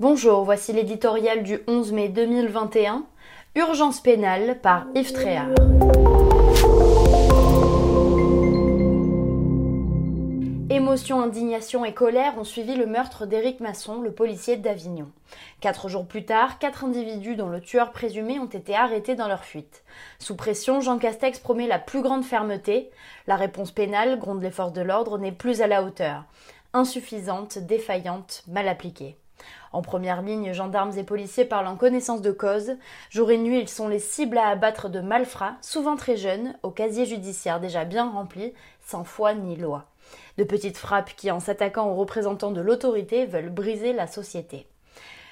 Bonjour, voici l'éditorial du 11 mai 2021, Urgence pénale par Yves Tréhard. Émotion, indignation et colère ont suivi le meurtre d'Éric Masson, le policier d'Avignon. Quatre jours plus tard, quatre individus dont le tueur présumé ont été arrêtés dans leur fuite. Sous pression, Jean Castex promet la plus grande fermeté. La réponse pénale, gronde les forces de l'ordre, n'est plus à la hauteur. Insuffisante, défaillante, mal appliquée. En première ligne, gendarmes et policiers parlent en connaissance de cause. Jour et nuit, ils sont les cibles à abattre de malfrats, souvent très jeunes, au casier judiciaire déjà bien rempli, sans foi ni loi. De petites frappes qui, en s'attaquant aux représentants de l'autorité, veulent briser la société.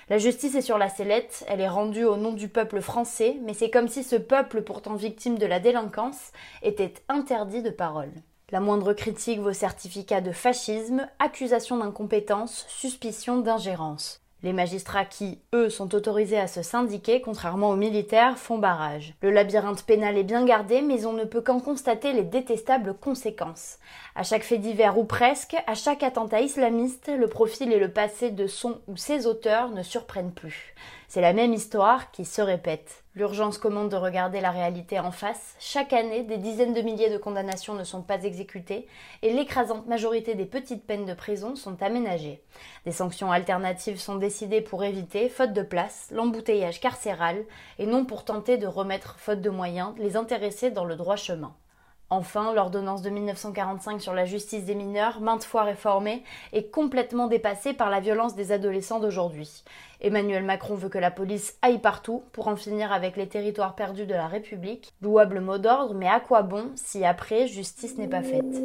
La justice est sur la sellette, elle est rendue au nom du peuple français, mais c'est comme si ce peuple, pourtant victime de la délinquance, était interdit de parole. La moindre critique vaut certificat de fascisme, accusation d'incompétence, suspicion d'ingérence. Les magistrats qui, eux, sont autorisés à se syndiquer, contrairement aux militaires, font barrage. Le labyrinthe pénal est bien gardé, mais on ne peut qu'en constater les détestables conséquences. À chaque fait divers ou presque, à chaque attentat islamiste, le profil et le passé de son ou ses auteurs ne surprennent plus. C'est la même histoire qui se répète. L'urgence commande de regarder la réalité en face. Chaque année, des dizaines de milliers de condamnations ne sont pas exécutées et l'écrasante majorité des petites peines de prison sont aménagées. Des sanctions alternatives sont décidées pour éviter, faute de place, l'embouteillage carcéral et non pour tenter de remettre, faute de moyens, les intéressés dans le droit chemin. Enfin, l'ordonnance de 1945 sur la justice des mineurs, maintes fois réformée, est complètement dépassée par la violence des adolescents d'aujourd'hui. Emmanuel Macron veut que la police aille partout pour en finir avec les territoires perdus de la République. Louable mot d'ordre, mais à quoi bon si après justice n'est pas faite?